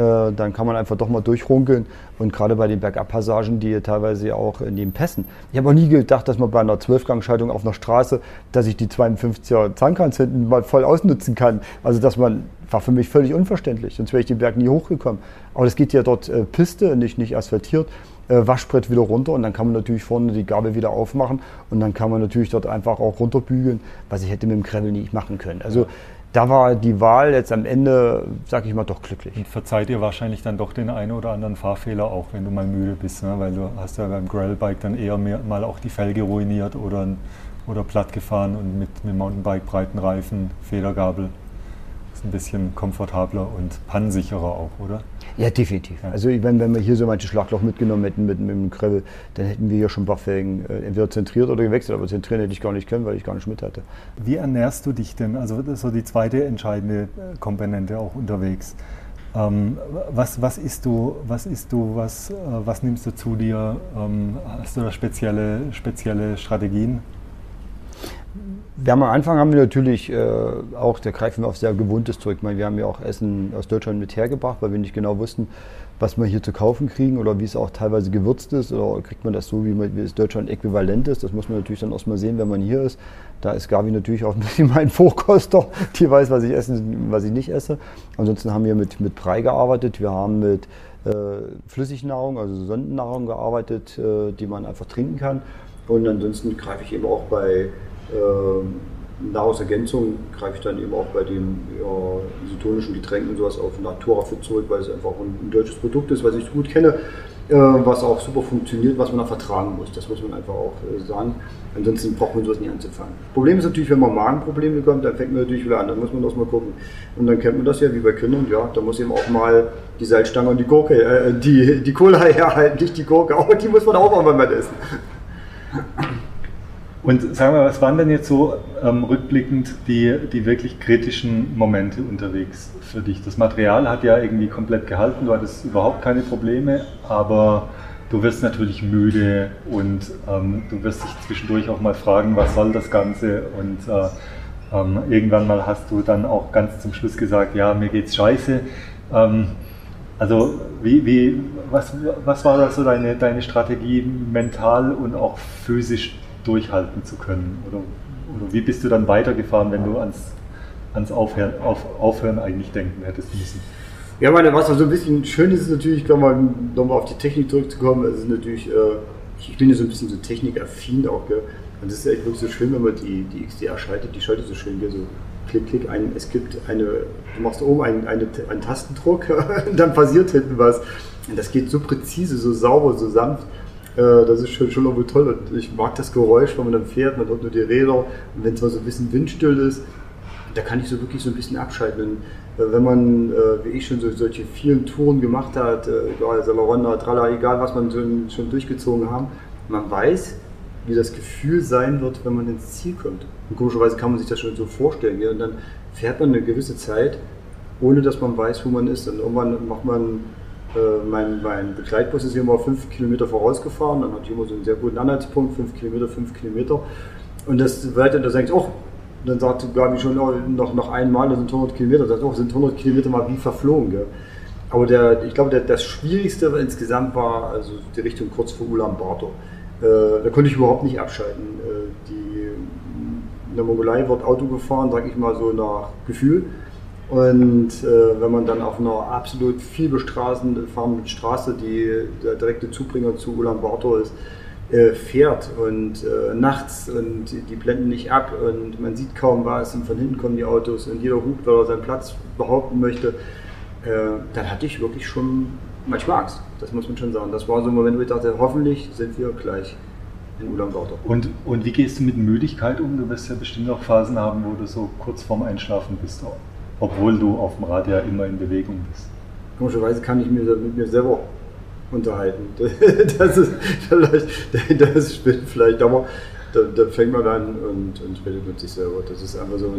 dann kann man einfach doch mal durchrunkeln. Und gerade bei den Bergabpassagen, die teilweise auch in den Pässen. Ich habe auch nie gedacht, dass man bei einer Zwölfgangschaltung auf einer Straße, dass ich die 52er Zahnkranz hinten mal voll ausnutzen kann. Also dass man, war für mich völlig unverständlich. Sonst wäre ich den Berg nie hochgekommen. Aber das geht ja dort äh, Piste, nicht, nicht asphaltiert. Äh, Waschbrett wieder runter und dann kann man natürlich vorne die Gabel wieder aufmachen und dann kann man natürlich dort einfach auch runterbügeln, was ich hätte mit dem Gravel nicht machen können. Also da war die Wahl jetzt am Ende, sag ich mal, doch glücklich. Und verzeiht ihr wahrscheinlich dann doch den einen oder anderen Fahrfehler auch, wenn du mal müde bist, ne? weil du hast ja beim Gravelbike dann eher mehr, mal auch die Felge ruiniert oder, oder platt gefahren und mit, mit Mountainbike breiten Reifen, Federgabel ist ein bisschen komfortabler und pannensicherer auch, oder? Ja, definitiv. Ja. Also wenn, wenn wir hier so manche Schlagloch mitgenommen hätten mit, mit dem Gravel, dann hätten wir hier schon Bufffelgen äh, entweder zentriert oder gewechselt. Aber zentrieren hätte ich gar nicht können, weil ich gar nicht mit hatte. Wie ernährst du dich denn? Also das ist so die zweite entscheidende äh, Komponente auch unterwegs. Ähm, was, was isst du, was isst du, was, äh, was nimmst du zu dir? Ähm, hast du da spezielle, spezielle Strategien? Wir haben am Anfang haben wir natürlich äh, auch, da greifen wir auf sehr Gewohntes zurück. Meine, wir haben ja auch Essen aus Deutschland mit hergebracht, weil wir nicht genau wussten, was wir hier zu kaufen kriegen oder wie es auch teilweise gewürzt ist oder kriegt man das so, wie, man, wie es Deutschland äquivalent ist. Das muss man natürlich dann erstmal sehen, wenn man hier ist. Da ist Gavi natürlich auch ein bisschen mein Vorkoster, die weiß, was ich esse was ich nicht esse. Ansonsten haben wir mit, mit Brei gearbeitet, wir haben mit äh, Flüssignahrung, also Sondennahrung gearbeitet, äh, die man einfach trinken kann. Und ansonsten greife ich eben auch bei äh, Nahrungsergänzung, greife ich dann eben auch bei den ja, isotonischen Getränken und sowas auf Natura Fit zurück, weil es einfach ein, ein deutsches Produkt ist, was ich gut kenne, äh, was auch super funktioniert, was man auch vertragen muss. Das muss man einfach auch äh, sagen. Ansonsten braucht man sowas nicht anzufangen. Problem ist natürlich, wenn man Magenprobleme bekommt, dann fängt man natürlich wieder an, dann muss man das mal gucken. Und dann kennt man das ja wie bei Kindern, ja, da muss eben auch mal die Salzstange und die Gurke, äh, die, die Cola herhalten, nicht die Gurke, aber die muss man auch mal essen. Und sagen wir, was waren denn jetzt so ähm, rückblickend die, die wirklich kritischen Momente unterwegs für dich? Das Material hat ja irgendwie komplett gehalten, du hattest überhaupt keine Probleme, aber du wirst natürlich müde und ähm, du wirst dich zwischendurch auch mal fragen, was soll das Ganze? Und äh, ähm, irgendwann mal hast du dann auch ganz zum Schluss gesagt, ja, mir geht's scheiße. Ähm, also wie, wie, was, was war da so deine, deine Strategie mental und auch physisch durchhalten zu können? Oder, oder wie bist du dann weitergefahren, wenn du ans, ans Aufhören, auf, Aufhören eigentlich denken hättest müssen? Ja, meine, was so ein bisschen schön ist, ist natürlich, ich glaube mal, nochmal auf die Technik zurückzukommen, es ist natürlich, äh, ich bin ja so ein bisschen so technikaffin auch, gell? und das ist ja echt wirklich so schön, wenn man die, die XDR schaltet, die schaltet so schön, gell? so klick, klick, ein, es gibt eine, du machst oben einen, eine, einen Tastendruck und dann passiert hinten was. Und das geht so präzise, so sauber, so sanft. Äh, das ist schon, schon irgendwie toll und ich mag das Geräusch, wenn man dann fährt, man hört nur die Räder und wenn es mal so ein bisschen windstill ist, da kann ich so wirklich so ein bisschen abschalten. Und äh, wenn man, äh, wie ich schon so, solche vielen Touren gemacht hat, egal, Salaronda, Tralla, egal was man schon, schon durchgezogen haben, man weiß, wie das Gefühl sein wird, wenn man ins Ziel kommt. Und komischerweise kann man sich das schon so vorstellen. Ja? Und dann fährt man eine gewisse Zeit, ohne dass man weiß, wo man ist. Und irgendwann macht man mein, mein, Begleitbus ist hier immer fünf Kilometer vorausgefahren, dann hat hier immer so einen sehr guten Anhaltspunkt, fünf Kilometer, fünf Kilometer. Und das weiter, da sagt oh, dann sagt Gabi schon oh, noch, noch einmal, das sind 100 Kilometer, das oh, sind 100 Kilometer mal wie verflogen. Gell? Aber der, ich glaube, der, das Schwierigste insgesamt war also die Richtung kurz vor Ulaanbaatar. Äh, da konnte ich überhaupt nicht abschalten. Äh, die, in der Mongolei wird Auto gefahren, sage ich mal so nach Gefühl. Und äh, wenn man dann auf einer absolut viel bestraßenden Straße, die der direkte Zubringer zu Ulaanbaatar ist, äh, fährt und äh, nachts und die blenden nicht ab und man sieht kaum was und von hinten kommen die Autos und jeder hupt, weil er seinen Platz behaupten möchte, äh, dann hatte ich wirklich schon manchmal Angst. Das muss man schon sagen. Das war so ein Moment, wo ich dachte, hoffentlich sind wir gleich in Ulaanbaatar. Und, und wie gehst du mit Müdigkeit um? Du wirst ja bestimmt auch Phasen haben, wo du so kurz vorm Einschlafen bist. Obwohl du auf dem Rad ja immer in Bewegung bist. Komischerweise kann ich mir mit mir selber unterhalten. Das ist vielleicht, das stimmt vielleicht, aber da, da, fängt man an und, und, redet mit sich selber. Das ist einfach so,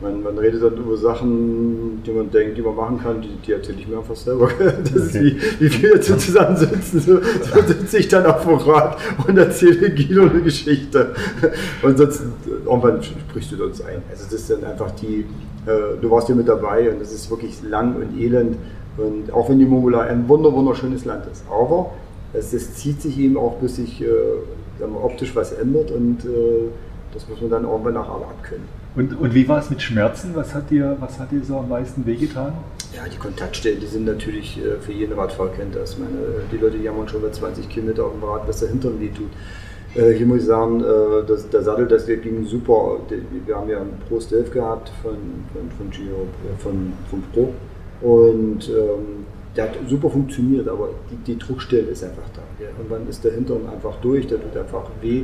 man, man redet dann über Sachen, die man denkt, die man machen kann, die, die erzähle ich mir einfach selber. Das okay. ist wie, wie wir jetzt zusammensitzen. So, so sitze ich dann auf dem Rad und erzähle Guido eine Geschichte. Und sonst, irgendwann sprichst du uns ein. Also das ist dann einfach die, du warst ja mit dabei und es ist wirklich lang und elend. Und auch wenn die Mongolei ein wunder, wunderschönes Land ist. Aber es, es zieht sich eben auch, bis sich äh, optisch was ändert und äh, das muss man dann irgendwann nachher abkönnen. Und, und wie war es mit Schmerzen? Was hat, dir, was hat dir so am meisten wehgetan? Ja, die Kontaktstellen, die sind natürlich äh, für jeden Radfahrer kennt das. Meine, die Leute jammern schon bei 20 Kilometer auf dem Rad, was der Hintern weh tut. Äh, hier muss ich sagen, äh, das, der Sattel, das ging super. Wir haben ja einen Pro Stealth gehabt von, von, von, Giro, äh, von, von Pro und ähm, der hat super funktioniert, aber die, die Druckstelle ist einfach da. Dann ist der Hintern einfach durch, der tut einfach weh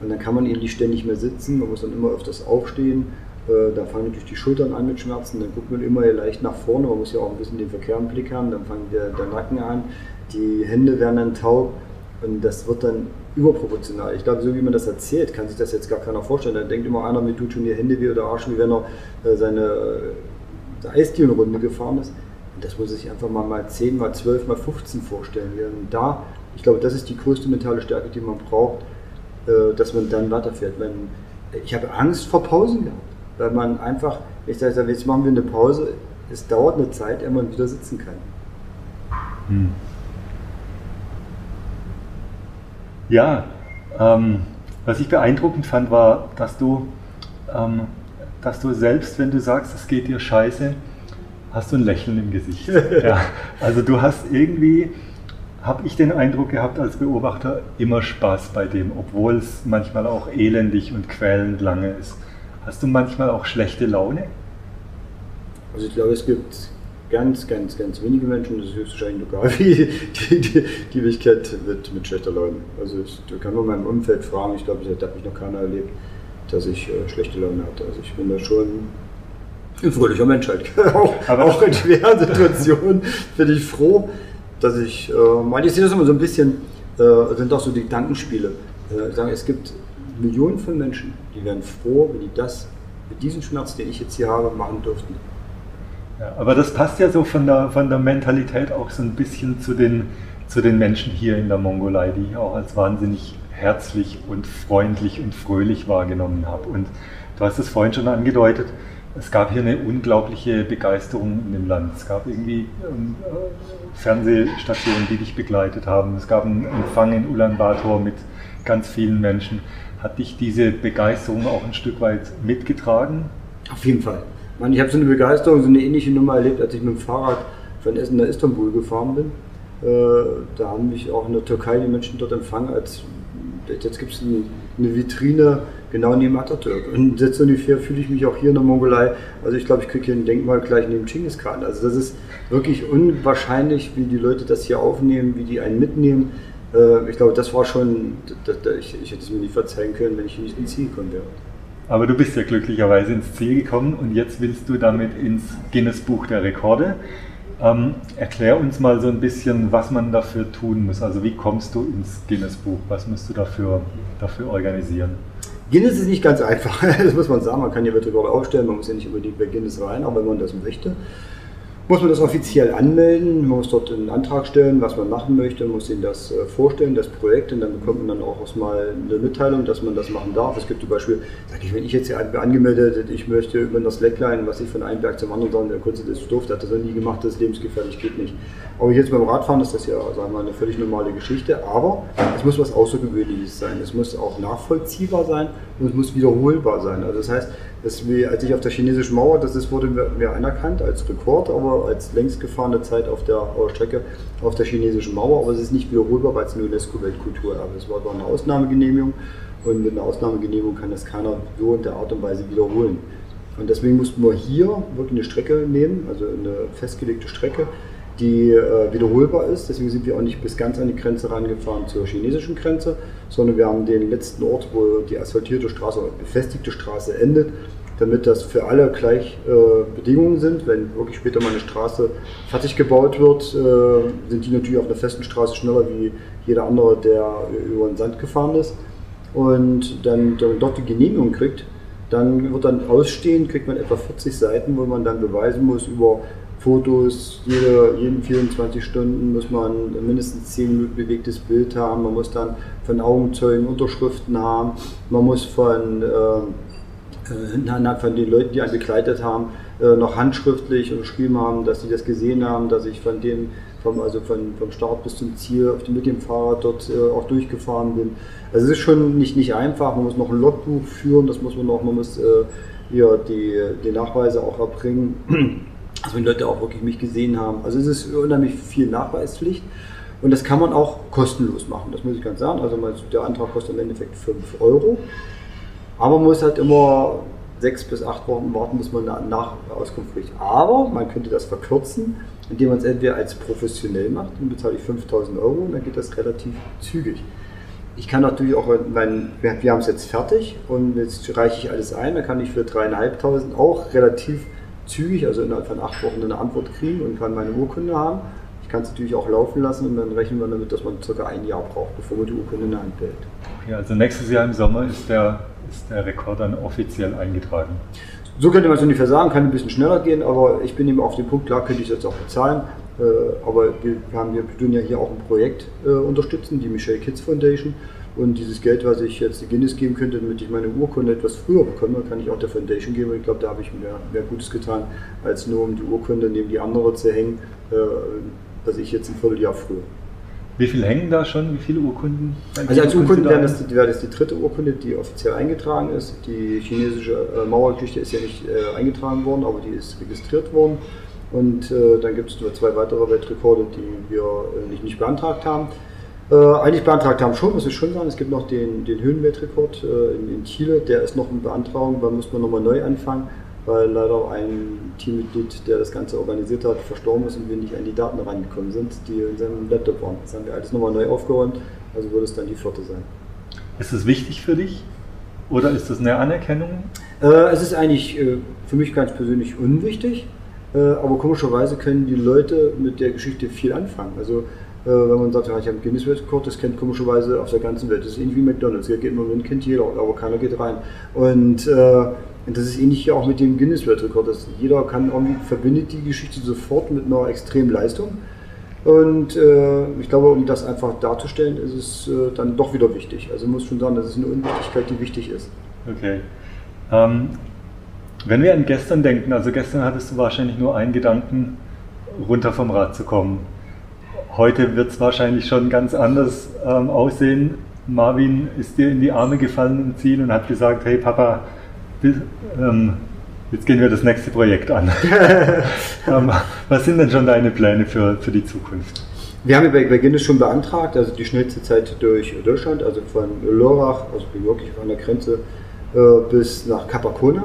und dann kann man eben nicht ständig mehr sitzen, man muss dann immer öfters aufstehen. Da fangen natürlich die Schultern an mit Schmerzen, dann guckt man immer leicht nach vorne, man muss ja auch ein bisschen den Verkehr im Blick haben, dann fängt der, der Nacken an, die Hände werden dann taub und das wird dann überproportional. Ich glaube, so wie man das erzählt, kann sich das jetzt gar keiner vorstellen. Da denkt immer einer, mir tut schon die Hände wie oder Arsch, wie wenn er äh, seine äh, Eisdielenrunde gefahren ist. Das muss sich einfach mal, mal 10, mal 12, mal 15 vorstellen. Und da, ich glaube, das ist die größte mentale Stärke, die man braucht, äh, dass man dann weiterfährt. Wenn ich habe Angst vor Pausen gehabt, weil man einfach, ich sage, jetzt machen wir eine Pause, es dauert eine Zeit, ehe man wieder sitzen kann. Hm. Ja, ähm, was ich beeindruckend fand, war, dass du, ähm, dass du selbst, wenn du sagst, es geht dir scheiße, hast du ein Lächeln im Gesicht. ja, also du hast irgendwie, habe ich den Eindruck gehabt als Beobachter, immer Spaß bei dem, obwohl es manchmal auch elendig und quälend lange ist. Hast du manchmal auch schlechte Laune? Also ich glaube, es gibt ganz, ganz, ganz wenige Menschen, das ist höchstwahrscheinlich lokal, die, die, die, die mich kennt mit, mit schlechter Laune. Also ich, du kannst nur in meinem Umfeld fragen, ich glaube, das hat mich noch keiner erlebt, dass ich äh, schlechte Laune hatte. Also ich bin da schon ein fröhlicher Mensch halt. auch, auch, in schweren Situationen bin ich froh, dass ich, äh, ich sehe das immer so ein bisschen, äh, sind auch so die Gedankenspiele. Äh, sagen, es gibt Millionen von Menschen, die wären froh, wenn die das mit diesem Schmerz, den ich jetzt hier habe, machen dürften. Ja, aber das passt ja so von der, von der Mentalität auch so ein bisschen zu den, zu den Menschen hier in der Mongolei, die ich auch als wahnsinnig herzlich und freundlich und fröhlich wahrgenommen habe. Und du hast es vorhin schon angedeutet, es gab hier eine unglaubliche Begeisterung in dem Land. Es gab irgendwie ähm, Fernsehstationen, die dich begleitet haben. Es gab einen Empfang in Ulaanbaatar mit ganz vielen Menschen. Hat dich diese Begeisterung auch ein Stück weit mitgetragen? Auf jeden Fall. Ich, meine, ich habe so eine Begeisterung, so eine ähnliche Nummer erlebt, als ich mit dem Fahrrad von Essen nach Istanbul gefahren bin. Äh, da haben mich auch in der Türkei die Menschen dort empfangen, als jetzt gibt es eine Vitrine genau neben Atatürk. Und jetzt ungefähr fühle ich mich auch hier in der Mongolei. Also ich glaube, ich kriege hier ein Denkmal gleich neben Genghis Khan. Also das ist wirklich unwahrscheinlich, wie die Leute das hier aufnehmen, wie die einen mitnehmen. Äh, ich glaube, das war schon, ich hätte es mir nicht verzeihen können, wenn ich nicht ins Ziel gekommen wäre. Aber du bist ja glücklicherweise ins Ziel gekommen und jetzt willst du damit ins Guinness Buch der Rekorde. Ähm, erklär uns mal so ein bisschen, was man dafür tun muss. Also wie kommst du ins Guinness Buch? Was musst du dafür, dafür organisieren? Guinness ist nicht ganz einfach, das muss man sagen. Man kann ja Wettbewerbe aufstellen, man muss ja nicht unbedingt bei Guinness rein, aber wenn man das möchte muss man das offiziell anmelden, man muss dort einen Antrag stellen, was man machen möchte, man muss ihnen das äh, vorstellen, das Projekt, und dann bekommt man dann auch erstmal eine Mitteilung, dass man das machen darf. Es gibt zum Beispiel, sag ich, wenn ich jetzt hier angemeldet, ich möchte über das Slackline, was ich von einem Berg zum anderen sagen, der Kunst ist doof, der hat das noch nie gemacht, das ist lebensgefährlich, geht nicht. Aber jetzt beim Radfahren ist das ja, sagen wir eine völlig normale Geschichte, aber es muss was Außergewöhnliches sein, es muss auch nachvollziehbar sein und es muss wiederholbar sein. Also das heißt, das wie, als ich auf der chinesischen Mauer, das ist, wurde mir anerkannt als Rekord, aber als längst gefahrene Zeit auf der Strecke auf der chinesischen Mauer, aber es ist nicht wiederholbar, weil es eine UNESCO-Weltkulturerbe ist. Es war eine Ausnahmegenehmigung und mit einer Ausnahmegenehmigung kann das keiner so in der Art und Weise wiederholen. Und deswegen mussten wir hier wirklich eine Strecke nehmen, also eine festgelegte Strecke, die äh, wiederholbar ist. Deswegen sind wir auch nicht bis ganz an die Grenze rangefahren zur chinesischen Grenze, sondern wir haben den letzten Ort, wo die asphaltierte Straße oder befestigte Straße endet, damit das für alle gleich äh, Bedingungen sind. Wenn wirklich später mal eine Straße fertig gebaut wird, äh, sind die natürlich auf einer festen Straße schneller wie jeder andere, der über den Sand gefahren ist. Und dann, dann dort die Genehmigung kriegt, dann wird dann ausstehend, kriegt man etwa 40 Seiten, wo man dann beweisen muss über Fotos, jede, jeden 24 Stunden muss man mindestens 10 Minuten bewegtes Bild haben, man muss dann von Augenzeugen Unterschriften haben, man muss von äh, äh, von den Leuten, die einen begleitet haben, äh, noch handschriftlich unterschrieben haben, dass sie das gesehen haben, dass ich von dem, vom, also von, vom Start bis zum Ziel auf dem, mit dem Fahrrad dort äh, auch durchgefahren bin. Also es ist schon nicht, nicht einfach, man muss noch ein Logbuch führen, das muss man noch, man muss äh, ja, die, die Nachweise auch erbringen, dass die Leute auch wirklich mich gesehen haben. Also es ist unheimlich viel Nachweispflicht. Und das kann man auch kostenlos machen, das muss ich ganz sagen. Also der Antrag kostet im Endeffekt 5 Euro. Aber man muss halt immer sechs bis acht Wochen warten, bis man nach Auskunft kriegt. Aber man könnte das verkürzen, indem man es entweder als professionell macht, dann bezahle ich 5000 Euro und dann geht das relativ zügig. Ich kann natürlich auch, mein, wir haben es jetzt fertig und jetzt reiche ich alles ein, dann kann ich für dreieinhalbtausend auch relativ zügig, also innerhalb von acht Wochen eine Antwort kriegen und kann meine Urkunde haben. Ich kann es natürlich auch laufen lassen und dann rechnen wir damit, dass man circa ein Jahr braucht, bevor man die Urkunde in der Hand behält. Ja, also nächstes Jahr im Sommer ist der ist der Rekord dann offiziell eingetragen. So könnte man es ungefähr sagen, kann ein bisschen schneller gehen, aber ich bin eben auf dem Punkt, klar könnte ich es jetzt auch bezahlen, äh, aber wir, haben, wir tun ja hier auch ein Projekt äh, unterstützen, die Michelle Kids Foundation. Und dieses Geld, was ich jetzt Guinness geben könnte, damit ich meine Urkunde etwas früher bekomme, kann ich auch der Foundation geben. Und ich glaube, da habe ich mehr, mehr Gutes getan, als nur um die Urkunde neben die andere zu hängen, äh, dass ich jetzt ein Vierteljahr früher. Wie viele hängen da schon? Wie viele Urkunden? Also als Urkunden wäre das, wäre das die dritte Urkunde, die offiziell eingetragen ist. Die chinesische äh, Mauergeschichte ist ja nicht äh, eingetragen worden, aber die ist registriert worden. Und äh, dann gibt es nur zwei weitere Weltrekorde, die wir äh, nicht, nicht beantragt haben. Äh, eigentlich beantragt haben schon, muss ich schon sagen. Es gibt noch den, den Höhenweltrekord äh, in, in, Chile, der ist noch in Beantragung, da muss man nochmal neu anfangen, weil leider ein Teammitglied, der das Ganze organisiert hat, verstorben ist und wir nicht an die Daten rangekommen sind, die in seinem Laptop waren. Das haben wir alles nochmal neu aufgeräumt, also würde es dann die vierte sein. Ist es wichtig für dich oder ist das eine Anerkennung? Äh, es ist eigentlich äh, für mich ganz persönlich unwichtig, äh, aber komischerweise können die Leute mit der Geschichte viel anfangen. Also wenn man sagt, ja, ich habe einen Guinness Weltrekord, das kennt komischerweise auf der ganzen Welt. Das ist ähnlich wie McDonalds. Hier geht im Moment kennt jeder, aber keiner geht rein. Und, äh, und das ist ähnlich hier auch mit dem Guinness Weltrekord. Dass jeder kann irgendwie verbindet die Geschichte sofort mit einer extremen Leistung. Und äh, ich glaube, um das einfach darzustellen, ist es äh, dann doch wieder wichtig. Also muss schon sagen, das ist eine Unwichtigkeit, die wichtig ist. Okay. Ähm, wenn wir an gestern denken, also gestern hattest du wahrscheinlich nur einen Gedanken, runter vom Rad zu kommen. Heute wird es wahrscheinlich schon ganz anders ähm, aussehen. Marvin ist dir in die Arme gefallen im Ziel und hat gesagt, hey Papa, bis, ähm, jetzt gehen wir das nächste Projekt an. ähm, was sind denn schon deine Pläne für, für die Zukunft? Wir haben bei, bei Guinness schon beantragt, also die schnellste Zeit durch Deutschland, also von Lörrach, also wirklich an der Grenze, äh, bis nach Capacona.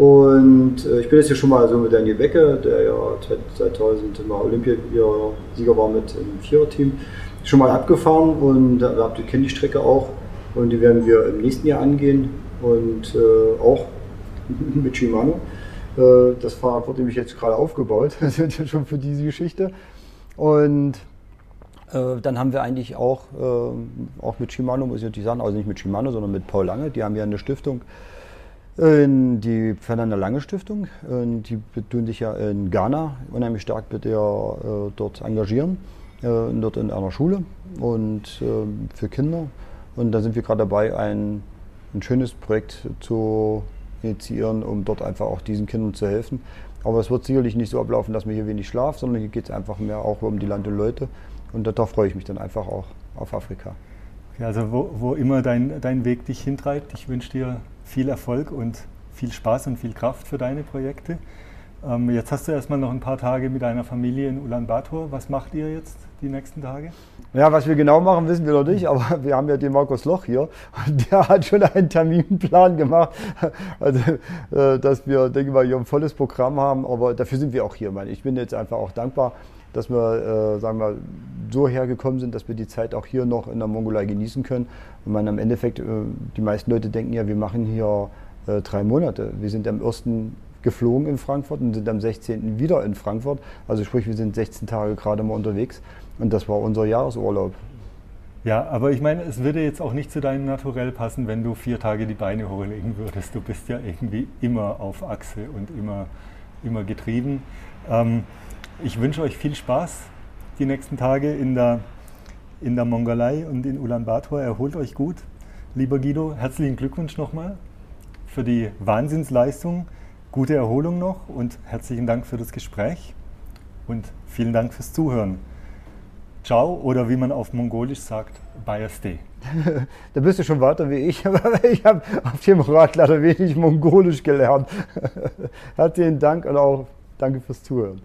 Und äh, ich bin jetzt hier schon mal so mit Daniel Becke, der ja 2000 mal Olympiasieger war mit im Viererteam, schon mal abgefahren und habt ihr kennt die Strecke auch und die werden wir im nächsten Jahr angehen und äh, auch mit Shimano. Äh, das Fahrrad wurde nämlich jetzt gerade aufgebaut, schon für diese Geschichte. Und äh, dann haben wir eigentlich auch, äh, auch mit Shimano, muss ich natürlich sagen, also nicht mit Shimano, sondern mit Paul Lange, die haben ja eine Stiftung, die Fernanda Lange Stiftung. Die tun sich ja in Ghana unheimlich stark mit der, äh, dort engagieren, äh, dort in einer Schule und äh, für Kinder. Und da sind wir gerade dabei, ein, ein schönes Projekt zu initiieren, um dort einfach auch diesen Kindern zu helfen. Aber es wird sicherlich nicht so ablaufen, dass man hier wenig schlaft, sondern hier geht es einfach mehr auch um die Land und Leute. Und da freue ich mich dann einfach auch auf Afrika. Ja, also wo, wo immer dein, dein Weg dich hintreibt, ich wünsche dir viel Erfolg und viel Spaß und viel Kraft für deine Projekte. Ähm, jetzt hast du erstmal noch ein paar Tage mit deiner Familie in Ulaanbaatar. Was macht ihr jetzt die nächsten Tage? Ja, was wir genau machen, wissen wir noch nicht, aber wir haben ja den Markus Loch hier und der hat schon einen Terminplan gemacht, also, äh, dass wir, denke ich mal, hier ein volles Programm haben, aber dafür sind wir auch hier. Ich bin jetzt einfach auch dankbar, dass wir, äh, sagen wir, so hergekommen sind, dass wir die Zeit auch hier noch in der Mongolei genießen können. Und man im Endeffekt, äh, die meisten Leute denken ja, wir machen hier äh, drei Monate. Wir sind am 1. geflogen in Frankfurt und sind am 16. wieder in Frankfurt. Also sprich, wir sind 16 Tage gerade mal unterwegs und das war unser Jahresurlaub. Ja, aber ich meine, es würde jetzt auch nicht zu deinem Naturell passen, wenn du vier Tage die Beine hochlegen würdest. Du bist ja irgendwie immer auf Achse und immer, immer getrieben. Ähm, ich wünsche euch viel Spaß die nächsten Tage in der, in der Mongolei und in Ulaanbaatar. Erholt euch gut. Lieber Guido, herzlichen Glückwunsch nochmal für die Wahnsinnsleistung. Gute Erholung noch und herzlichen Dank für das Gespräch und vielen Dank fürs Zuhören. Ciao oder wie man auf Mongolisch sagt, Bayerste. da bist du schon weiter wie ich, aber ich habe auf dem Rad leider wenig Mongolisch gelernt. Herzlichen Dank und auch danke fürs Zuhören.